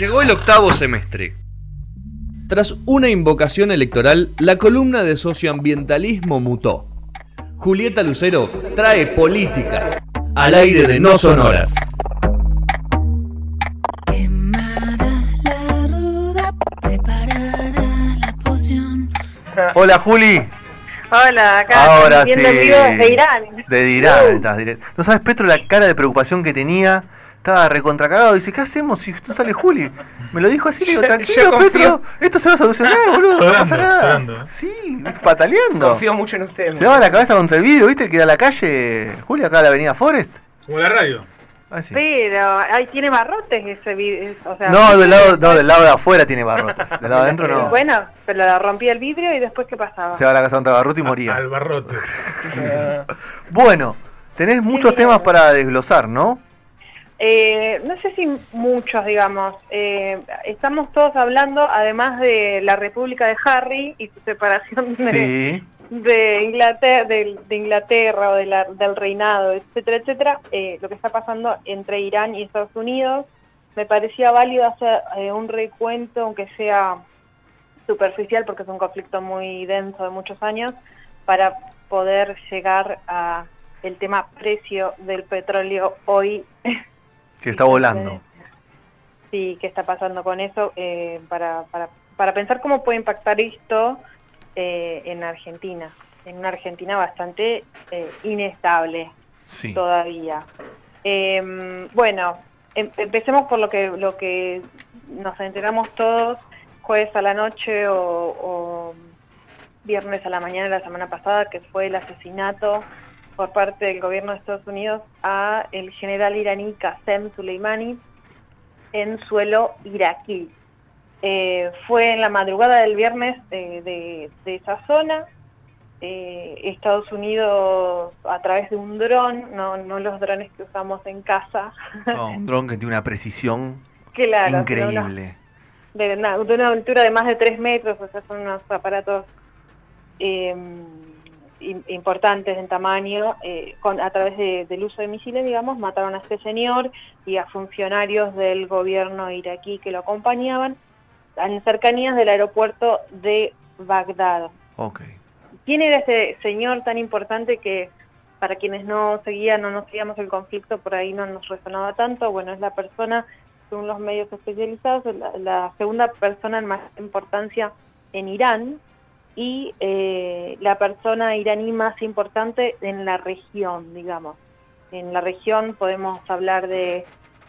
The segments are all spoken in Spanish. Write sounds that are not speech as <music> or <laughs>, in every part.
Llegó el octavo semestre. Tras una invocación electoral, la columna de socioambientalismo mutó. Julieta Lucero trae política al aire de No Sonoras. Hola Juli. Hola, acá Ahora sí. vivo desde Irán. De Irán, Uh. estás directo. No sabes, Petro, la cara de preocupación que tenía. Estaba recontracagado. Dice, ¿qué hacemos si no sale Juli? Me lo dijo así, le digo, tranquilo. Petro. Esto se va a solucionar, boludo. no pasa nada. llorando. Sí, pataleando. Confío mucho en ustedes. Se daba la cabeza contra el vidrio, ¿viste? Que era la calle, Juli, acá en la avenida Forest. Como la radio. Ah, sí. Pero ahí tiene barrotes ese video. O sea, No, del lado, no, del lado de afuera tiene barrotes. Del lado de adentro no. <laughs> Bueno, pero la rompía el vidrio y después ¿qué pasaba? Se va a la casa contra Barruti y moría. Al barrote. <laughs> Bueno, tenés muchos Sí. temas para desglosar, ¿no? Eh, no sé si muchos, digamos. Eh, estamos todos hablando, además de la República de Harry y su separación de, Sí. de Inglaterra, de, de Inglaterra o de la- del reinado, etcétera, etcétera, eh, lo que está pasando entre Irán y Estados Unidos, me parecía válido hacer eh, un recuento, aunque sea superficial, porque es un conflicto muy denso de muchos años, para poder llegar a el tema precio del petróleo hoy. <laughs> Que está volando. Sí, qué está pasando con eso, eh, para, para, para pensar cómo puede impactar esto eh, en Argentina, en una Argentina bastante eh, inestable Sí. todavía. Eh, bueno, em- empecemos por lo que lo que nos enteramos todos jueves a la noche o, o viernes a la mañana de la semana pasada, que fue el asesinato por parte del gobierno de Estados Unidos a el general iraní Qasem Soleimani en suelo iraquí. Eh, fue en la madrugada del viernes eh, de, de esa zona. Eh, Estados Unidos a través de un dron, no, no los drones que usamos en casa, No, un <laughs> dron que tiene una precisión claro, increíble. de una, de una altura de más de 3 metros, o sea, son unos aparatos eh, importantes en tamaño, eh, con, a través de- del uso de misiles, digamos, mataron a este señor y a funcionarios del gobierno iraquí que lo acompañaban en cercanías del aeropuerto de Bagdad. Ok. ¿Quién era ese señor tan importante que para quienes no seguían o no seguíamos el conflicto por ahí no nos resonaba tanto? Bueno, es la persona, según los medios especializados, la, la segunda persona en más importancia en Irán y eh, la persona iraní más importante en la región, digamos. En la región podemos hablar de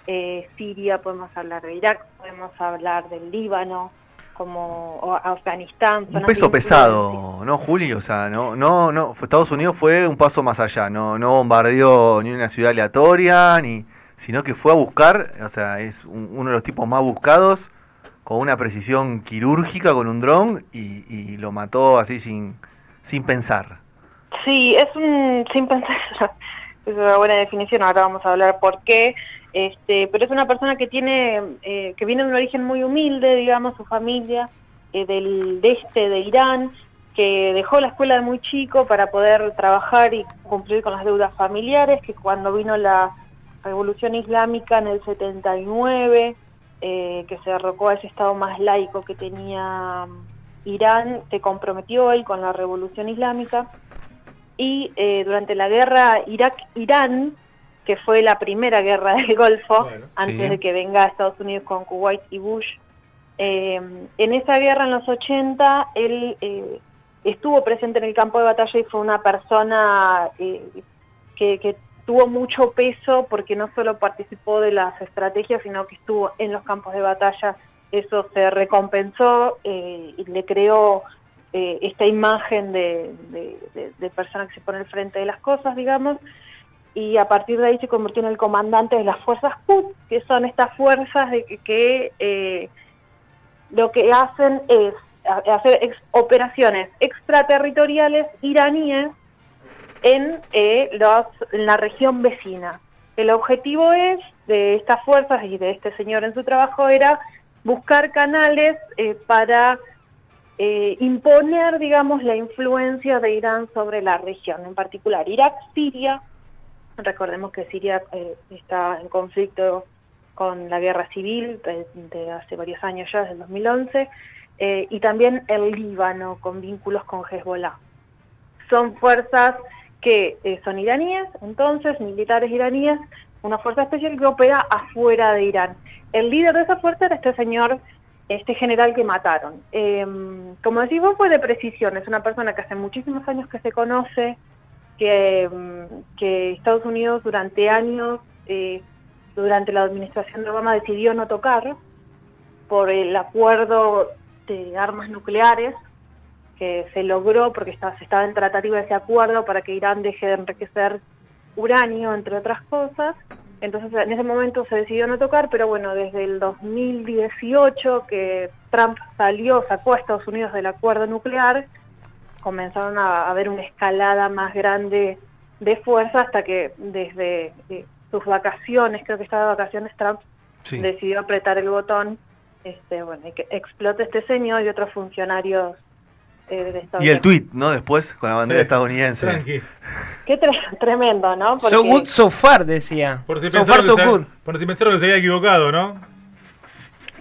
eh, Siria, podemos hablar de Irak, podemos hablar del Líbano, como o Afganistán. Un peso pesado, ¿no, Juli? O sea, no, no, no. Estados Unidos fue un paso más allá. No, no bombardeó ni una ciudad aleatoria, ni, sino que fue a buscar. O sea, es un- uno de los tipos más buscados, con una precisión quirúrgica, con un dron y, lo mató así sin, sin pensar. Sí, es un sin pensar, <laughs> es una buena definición, ahora vamos a hablar por qué, este, pero es una persona que tiene, eh, que viene de un origen muy humilde, digamos, su familia, eh, del de este de Irán, que dejó la escuela de muy chico para poder trabajar y cumplir con las deudas familiares, que cuando vino la revolución islámica en el 79, eh, que se derrocó a ese estado más laico que tenía Irán, se comprometió él con la revolución islámica y eh, durante la guerra Irak-Irán, que fue la primera guerra <laughs> del Golfo, Bueno, antes sí. de que venga Estados Unidos con Kuwait y Bush, eh, en esa guerra en los 80 él eh, estuvo presente en el campo de batalla y fue una persona eh, que, que tuvo mucho peso porque no solo participó de las estrategias, sino que estuvo en los campos de batalla. Eso se recompensó eh, y le creó eh, esta imagen de, de, persona que se pone al frente de las cosas, digamos, y a partir de ahí se convirtió en el comandante de las fuerzas Quds, que son estas fuerzas de que, que, eh, lo que hacen es hacer ex- operaciones extraterritoriales iraníes en, eh, los, en la región vecina. El objetivo es de estas fuerzas y de este señor en su trabajo era buscar canales eh, para eh, imponer, digamos, la influencia de Irán sobre la región, en particular Irak, Siria. Recordemos que Siria eh, está en conflicto con la guerra civil de, hace varios años ya, desde el 2011, eh, y también el Líbano con vínculos con Hezbollah. Son fuerzas que eh, son iraníes, entonces, militares iraníes, una fuerza especial que opera afuera de Irán. El líder de esa fuerza era este señor, este general que mataron. Em, como decís vos, fue de precisión, es una persona que hace muchísimos años que se conoce, que, em, que Estados Unidos durante años, eh, durante la administración de Obama, decidió no tocar por el acuerdo de armas nucleares que se logró porque estaba, se estaba en tratativa de ese acuerdo para que Irán deje de enriquecer uranio, entre otras cosas. Entonces en ese momento se decidió no tocar, pero bueno, desde el 2018 que Trump salió, sacó a Estados Unidos del acuerdo nuclear, comenzaron a haber una escalada más grande de fuerza hasta que desde eh, sus vacaciones, creo que estaba de vacaciones, Trump decidió apretar el botón, este, bueno, y que explote este señor y otros funcionarios y el tweet, ¿no? Después, con la bandera estadounidense. Tranqui. Qué tremendo, ¿no? So good, so far, decía. Por si, so far, so good. por si pensaron que se había equivocado, ¿no?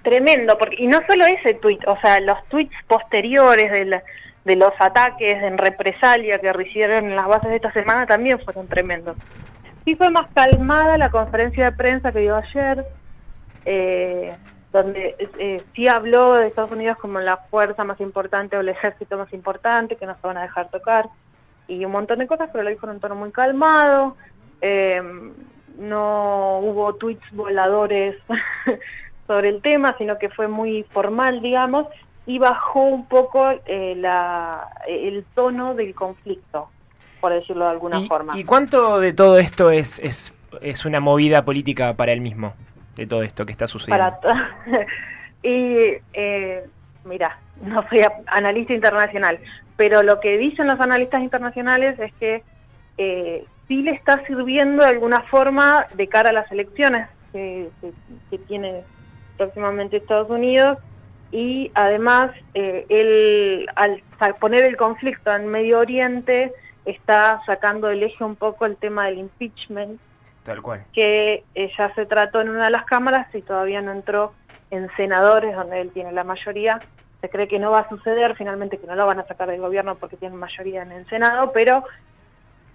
Tremendo, porque y no solo ese tweet, o sea, los tweets posteriores de, de los ataques en represalia que recibieron en las bases de esta semana también fueron tremendos. Sí fue más calmada la conferencia de prensa que dio ayer. Eh, donde eh, sí habló de Estados Unidos como la fuerza más importante o el ejército más importante, que no se van a dejar tocar, y un montón de cosas, pero lo dijo en un tono muy calmado, em, no hubo tweets voladores <laughs> sobre el tema, sino que fue muy formal, digamos, y bajó un poco eh, la, el tono del conflicto, por decirlo de alguna forma. ¿Y cuánto de todo esto es, es, es una movida política para él mismo? De todo esto que está sucediendo? <laughs> y eh, mira, no soy analista internacional, pero lo que dicen los analistas internacionales es que eh, sí le está sirviendo de alguna forma de cara a las elecciones que, tiene próximamente Estados Unidos y además eh, él al poner el conflicto en Medio Oriente está sacando del eje un poco el tema del impeachment Tal cual. Que ya se trató en una de las cámaras y todavía no entró en senadores, donde él tiene la mayoría. Se cree que no va a suceder, finalmente que no lo van a sacar del gobierno porque tiene mayoría en el Senado, pero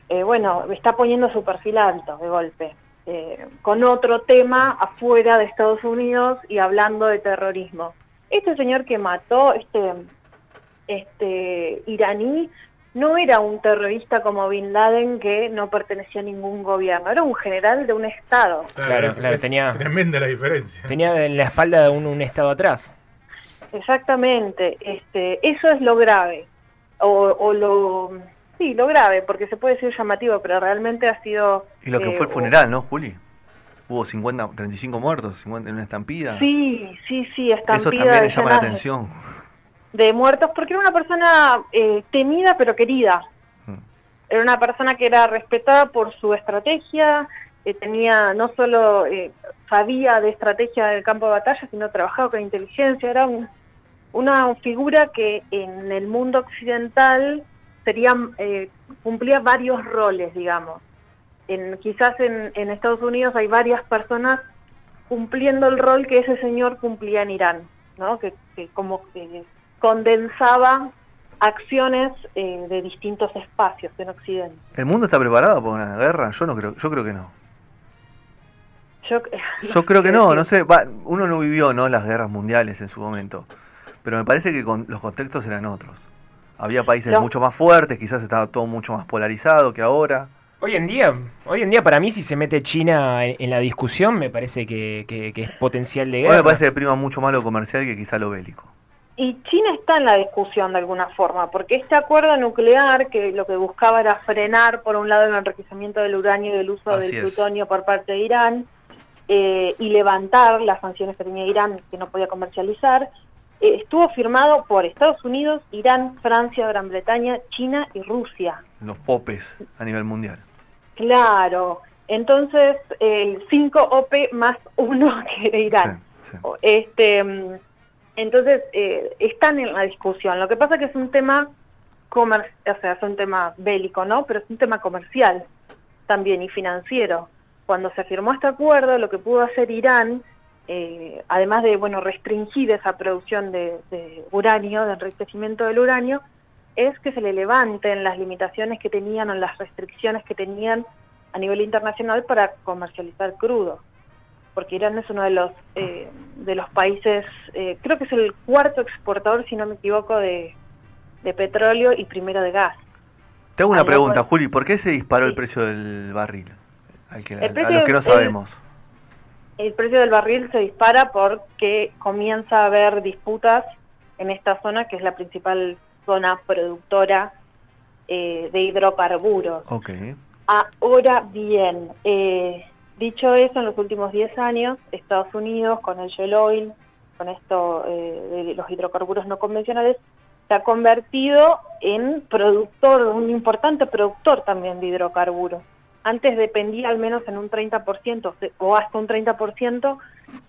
eh, bueno, está poniendo su perfil alto de golpe. Eh, con otro tema afuera de Estados Unidos y hablando de terrorismo. Este señor que mató, este, este iraní, no era un terrorista como Bin Laden que no pertenecía a ningún gobierno, era un general de un estado. Claro, claro, tenía tremenda la diferencia. Tenía en la espalda de un, estado atrás. Exactamente, este, eso es lo grave, o, lo, sí, lo grave, porque se puede decir llamativo, pero realmente ha sido... Y lo que fue el eh, funeral, ¿no, Juli? Hubo 50, 35 muertos 50, en una estampida. Sí, sí, sí, estampida. Eso también llama la atención <laughs> <laughs> de muertos, porque era una persona eh, temida pero querida. Mm. Era una persona que era respetada por su estrategia, eh, tenía no solo eh, sabía de estrategia del campo de batalla, sino trabajaba con inteligencia, era una figura que en el mundo occidental sería, cumplía varios roles, digamos. En, quizás en, en Estados Unidos hay varias personas cumpliendo el rol que ese señor cumplía en Irán, ¿no? que, que como que condensaba acciones eh, de distintos espacios en Occidente. ¿El mundo está preparado para una guerra? Yo no creo, yo creo que no. Yo, <laughs> creo que no, no sé, uno no vivió no las guerras mundiales en su momento, pero me parece que con, los contextos eran otros. Había países mucho más fuertes, quizás estaba todo mucho más polarizado que ahora. Hoy en día, hoy en día para mí si se mete China en, la discusión me parece que, es potencial de guerra. me parece que prima mucho más lo comercial que quizá lo bélico. Y China está en la discusión de alguna forma, porque este acuerdo nuclear, que lo que buscaba era frenar, por un lado, el enriquecimiento del uranio y el uso del plutonio por parte de Irán, eh, y levantar las sanciones que tenía Irán, que no podía comercializar, eh, estuvo firmado por Estados Unidos, Irán, Francia, Gran Bretaña, China y Rusia. Los popes a nivel mundial. Claro. Entonces, el 5 OP más uno <laughs> que Irán. Este mm, entonces, eh, están en la discusión. Lo que pasa que es un tema comer o sea, es un tema bélico, ¿no? Pero es un tema comercial también y financiero. Cuando se firmó este acuerdo, lo que pudo hacer Irán eh, además de bueno restringir esa producción de, uranio, de enriquecimiento del uranio, es que se le levanten las limitaciones que tenían o las restricciones que tenían a nivel internacional para comercializar crudo, porque Irán es uno de los eh, de los países, eh, creo que es el cuarto exportador, si no me equivoco, de, petróleo y primero de gas. Te hago una pregunta, Juli, ¿por qué se disparó el precio del barril? Al que, a los que no sabemos el precio del barril se dispara porque comienza a haber disputas en esta zona, que es la principal zona productora eh, de hidrocarburos. Okay. Ahora bien, eh, dicho eso, en los últimos 10 años, Estados Unidos, con el shale oil, con esto eh, de los hidrocarburos no convencionales, se ha convertido en productor, un importante productor también de hidrocarburos antes dependía al menos en un 30% o hasta un 30%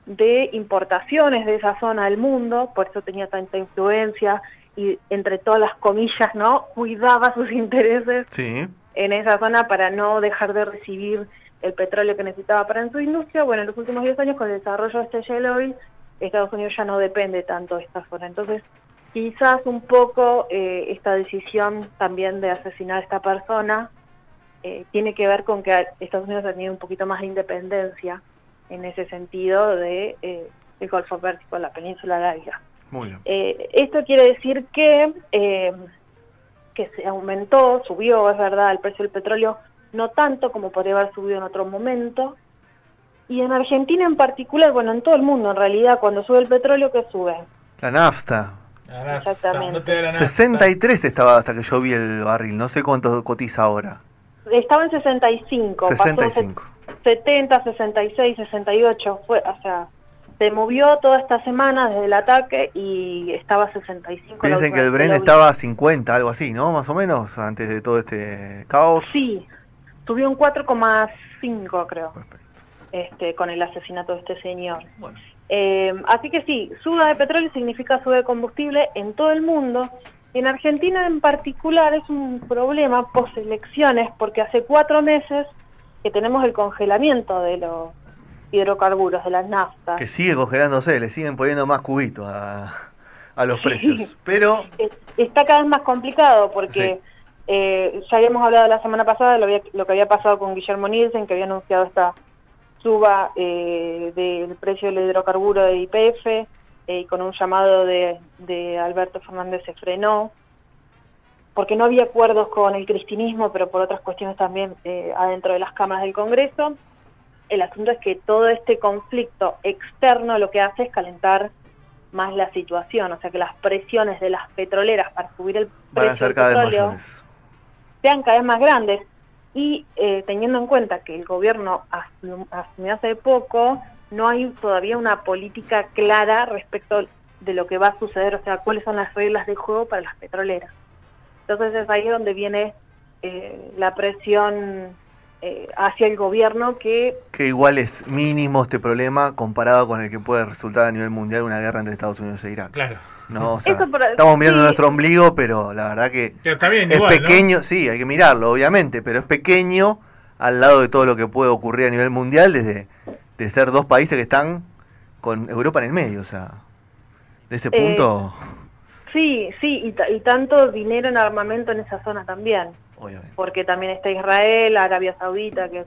de importaciones de esa zona del mundo, por eso tenía tanta influencia y entre todas las comillas, ¿no? Cuidaba sus <laughs> intereses en esa zona para no dejar de recibir el petróleo que necesitaba para en su industria. Bueno, en los últimos 10 años con el desarrollo de este shale oil, Estados Unidos ya no depende tanto de esta zona. Entonces, quizás un poco eh, esta decisión también de asesinar a esta persona eh, tiene que ver con que Estados Unidos ha tenido un poquito más de independencia en ese sentido de eh, el Golfo Pérsico, la península arábiga. Muy bien. Eh, esto quiere decir que, que se aumentó, subió, es verdad, el precio del petróleo, no tanto como podría haber subido en otro momento. Y en Argentina en particular, bueno, en todo el mundo en realidad, cuando sube el petróleo, ¿qué sube? La nafta. Exactamente. 63 estaba hasta que yo vi el barril, no sé cuánto cotiza ahora. Estaba en 65. 65. 70, 66, 68. Fue, o sea, se movió toda esta semana desde el ataque y estaba 65. Dicen que el Bren estaba a 50, algo así, ¿no? Más o menos, antes de todo este caos. Sí, subió un 4,5 creo. Este, con el asesinato de este señor. Eh, así que sí, suba de petróleo significa suba de combustible en todo el mundo en Argentina en particular es un problema post elecciones porque hace cuatro meses que tenemos el congelamiento de los hidrocarburos, de las naftas. Que sigue congelándose, le siguen poniendo más cubitos a, los precios. Pero está cada vez más complicado porque eh, ya habíamos hablado la semana pasada de lo, que había pasado con Guillermo Nielsen, que había anunciado esta suba eh, del precio del hidrocarburo de IPF y con un llamado de, Alberto Fernández se frenó, porque no había acuerdos con el cristinismo, pero por otras cuestiones también eh, adentro de las cámaras del Congreso. El asunto es que todo este conflicto externo lo que hace es calentar más la situación, o sea que las presiones de las petroleras para subir el precio del petróleo sean cada vez más grandes. Y eh, teniendo en cuenta que el gobierno asumió hace poco no hay todavía una política clara respecto de lo que va a suceder, o sea, cuáles son las reglas de juego para las petroleras. Entonces es ahí donde viene eh, la presión eh, hacia el gobierno que... Que igual es mínimo este problema comparado con el que puede resultar a nivel mundial una guerra entre Estados Unidos e Irak. Claro. No, estamos mirando nuestro ombligo, pero la verdad que, es pequeño, sí, hay que mirarlo, obviamente, pero es pequeño al lado de todo lo que puede ocurrir a nivel mundial desde de ser dos países que están con Europa en el medio, o sea, de ese punto... Eh, sí, sí, y, tanto dinero en armamento en esa zona también. Porque también está Israel, Arabia Saudita, que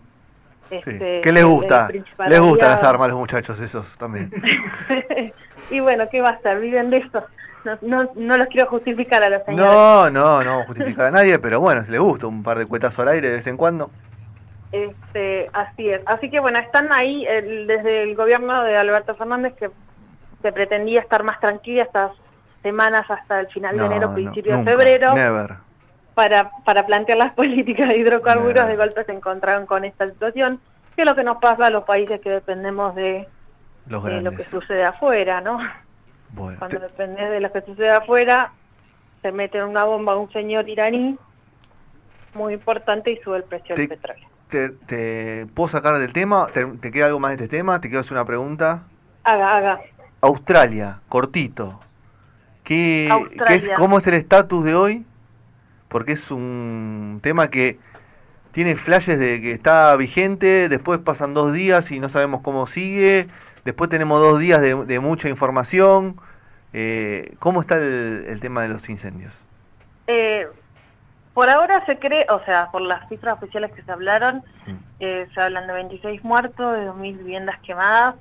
este, ¿Qué les gusta? Les gustan las armas a los muchachos esos también. <laughs> y bueno, ¿qué va a estar? Viven de esto. No, no, no, los quiero justificar a los señores. No, no, no justificar a nadie, pero bueno, si les gusta un par de cuetas al aire de vez en cuando. Este, así es. Así que bueno, están ahí desde el gobierno de Alberto Fernández que se pretendía estar más tranquila estas semanas hasta el final de enero, principio de febrero. Para, para plantear las <laughs> políticas de hidrocarburos, de golpe se encontraron con esta situación, que es lo que nos pasa a los países que dependemos de, lo que sucede afuera, ¿no? Cuando dependes de lo que sucede afuera, se mete una bomba a un señor iraní muy importante y sube el precio del petróleo te, puedo sacar del tema. ¿Te, queda algo más de este tema? ¿Te quiero hacer una pregunta? Haga, haga. Australia, cortito. ¿Qué, es, ¿Cómo es el estatus de hoy? Porque es un tema que tiene flashes de que está vigente, después pasan dos días y no sabemos cómo sigue. Después tenemos dos días de, mucha información. Eh, ¿Cómo está el, tema de los incendios? Eh, por ahora se cree, o sea, por las cifras oficiales que se hablaron, eh, se hablan de 26 muertos, de 2.000 viviendas quemadas.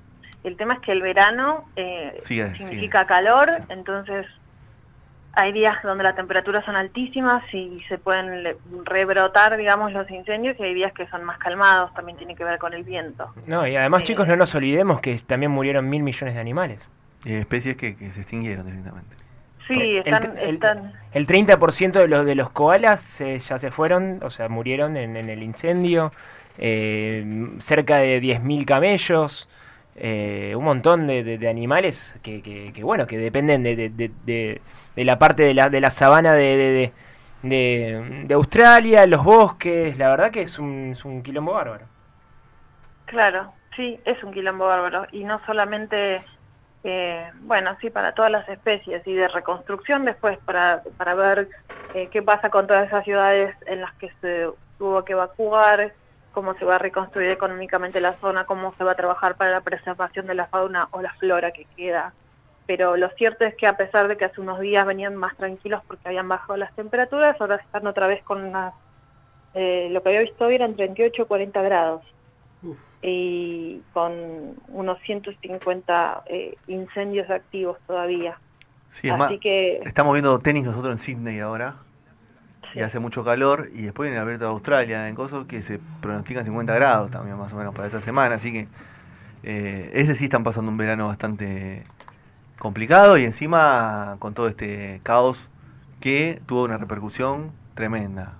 El tema es que el verano significa calor, entonces hay días donde las temperaturas son altísimas y se pueden rebrotar, digamos, los incendios y hay días que son más calmados, también tiene que ver con el viento. No, y además, chicos, no nos olvidemos que también murieron mil millones de animales. Y especies que, se extinguieron directamente. Sí, están... El, están... el 30% de los, de los koalas ya se fueron, o sea, murieron en, el incendio, eh, cerca de 10.000 camellos, eh, un montón de, animales que, que, bueno, que dependen de de la parte de la, de la sabana de, de, Australia, los bosques, la verdad que es un, es un quilombo bárbaro. Claro, sí, es un quilombo bárbaro. Y no solamente, eh, bueno, sí, para todas las especies y de reconstrucción después para, para ver eh, qué pasa con todas esas ciudades en las que se tuvo que evacuar, cómo se va a reconstruir económicamente la zona, cómo se va a trabajar para la preservación de la fauna o la flora que queda pero lo cierto es que a pesar de que hace unos días venían más tranquilos porque habían bajado las temperaturas, ahora están otra vez con unas, eh, lo que había visto hoy eran 38 o 40 grados. Y con unos 150 eh, incendios activos todavía. Sí, Así que estamos viendo tenis nosotros en Sydney ahora y hace mucho calor y después en el abierto de Australia en Coso que se pronostican 50 grados también más o menos para esta semana, así que eh, ese sí están pasando un verano bastante complicado y encima con todo este caos que tuvo una repercusión tremenda.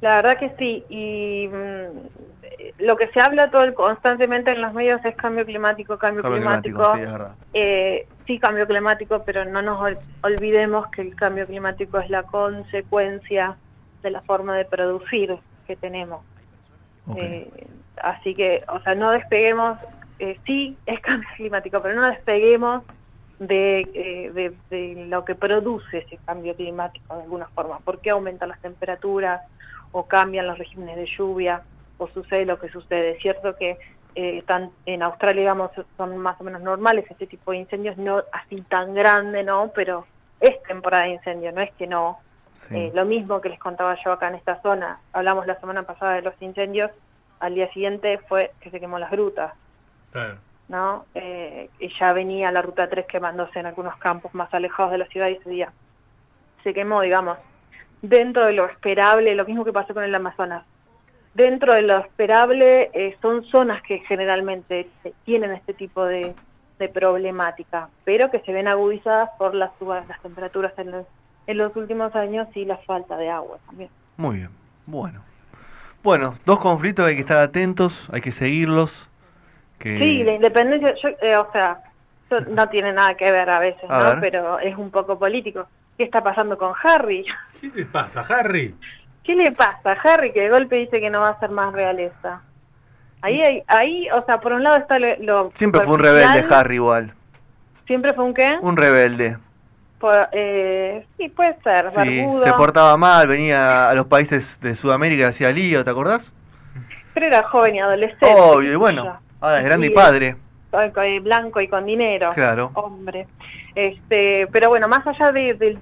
La verdad que sí, y mm, lo que se habla todo constantemente en los medios es cambio climático, cambio, climático. sí, es verdad. Eh, sí, cambio climático, pero no nos olvidemos que el cambio climático es la consecuencia de la forma de producir que tenemos. Eh, así que, o sea, no despeguemos, eh, sí es cambio <laughs> climático, pero no despeguemos eh, de, de, lo que produce ese cambio climático de alguna forma. ¿Por qué aumentan las temperaturas o cambian los regímenes de lluvia o sucede lo que sucede? Es cierto que eh, están en Australia, digamos, son más o menos normales este tipo de incendios, no así tan grande, ¿no? Pero es temporada de incendio, no es que no. Eh, lo mismo que les contaba yo acá en esta zona, hablamos la semana pasada de los incendios, al día siguiente fue que se quemó las grutas. Claro. ¿No? Eh, y ya venía la ruta 3 quemándose en algunos campos más alejados de la ciudad y ese día se quemó, digamos, dentro de lo esperable, lo mismo que pasó con el Amazonas. Dentro de lo esperable eh, son zonas que generalmente tienen este tipo de, problemática, pero que se ven agudizadas por las subas las temperaturas en los, en los últimos años y la falta de agua también. Muy bien, bueno. Bueno, dos conflictos hay que estar atentos, hay que seguirlos. Sí, la independencia, eh, o sea, no tiene nada que ver a veces, ¿no? Pero es un poco político. ¿Qué está pasando con Harry? <laughs> ¿Qué le pasa, Harry? ¿Qué le pasa, a Harry? Que de golpe dice que no va a ser más realeza. Ahí, ahí, o sea, por un lado está lo... Siempre fue un rebelde Harry igual. ¿Siempre fue un qué? Un rebelde. eh, sí, puede ser. Sí, se portaba mal, venía a los países de Sudamérica y hacía lío, ¿te acordás? Pero era joven y adolescente. Obvio, y bueno. Ah, es grande y, padre. Blanco y con dinero. Claro. Hombre. Este, pero bueno, más allá de,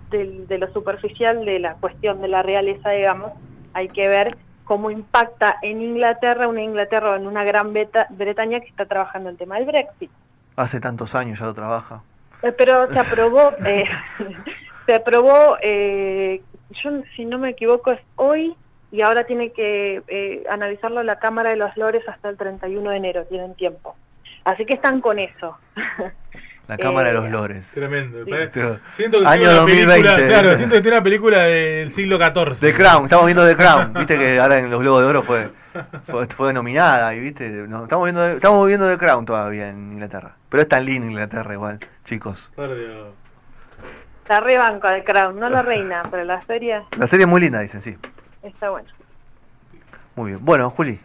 lo superficial de la cuestión de la realeza, digamos, hay que ver cómo impacta en Inglaterra, una Inglaterra o en una Gran Bretaña que está trabajando el tema del Brexit. Hace tantos años ya lo trabaja. Eh, pero se <laughs> aprobó, eh, <laughs> se aprobó, eh, yo si no me equivoco es hoy y ahora tiene que eh, analizarlo la Cámara de los Lores hasta el 31 de enero, tienen tiempo. Así que están con eso. <laughs> La Cámara de los eh, Lores. Tremendo. Siento que Año 2020. Película, claro, siento que tiene una película del siglo XIV. The Crown, estamos viendo The Crown. <laughs> Viste que ahora en los Globos de Oro fue, fue, nominada y viste, estamos viendo estamos viendo The Crown todavía en Inglaterra. Pero es tan lindo Inglaterra igual, chicos. La rebanco de Crown, no la reina, pero la serie. La serie es muy linda, dicen, sí está bueno. Muy bien. Bueno, Juli,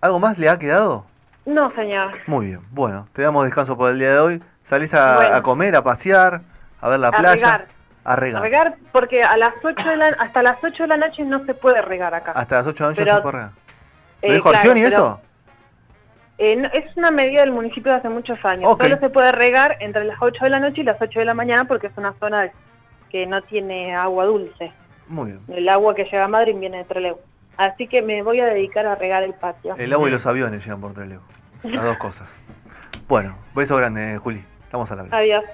¿algo más le ha quedado? No, señor. Muy bien. Bueno, te damos descanso por el día de hoy. Salís a, comer, a pasear, a ver la playa. Regar. A regar. A regar porque a las 8 de la, hasta las 8 de la noche no se puede regar acá. Hasta las 8 de la noche no se puede regar. ¿Lo eh, dijo y eso? Eh, es una medida del municipio de hace muchos años. Solo se puede regar entre las 8 de la noche y las 8 de la mañana porque es una zona que no tiene agua dulce. Muy bien. El agua que llega a Madrid viene de Trelew. Así que me voy a dedicar a regar el patio. El agua y los aviones llegan por Trelew. Las dos cosas. Bueno, beso grande, Juli. Estamos a la vez. Adiós.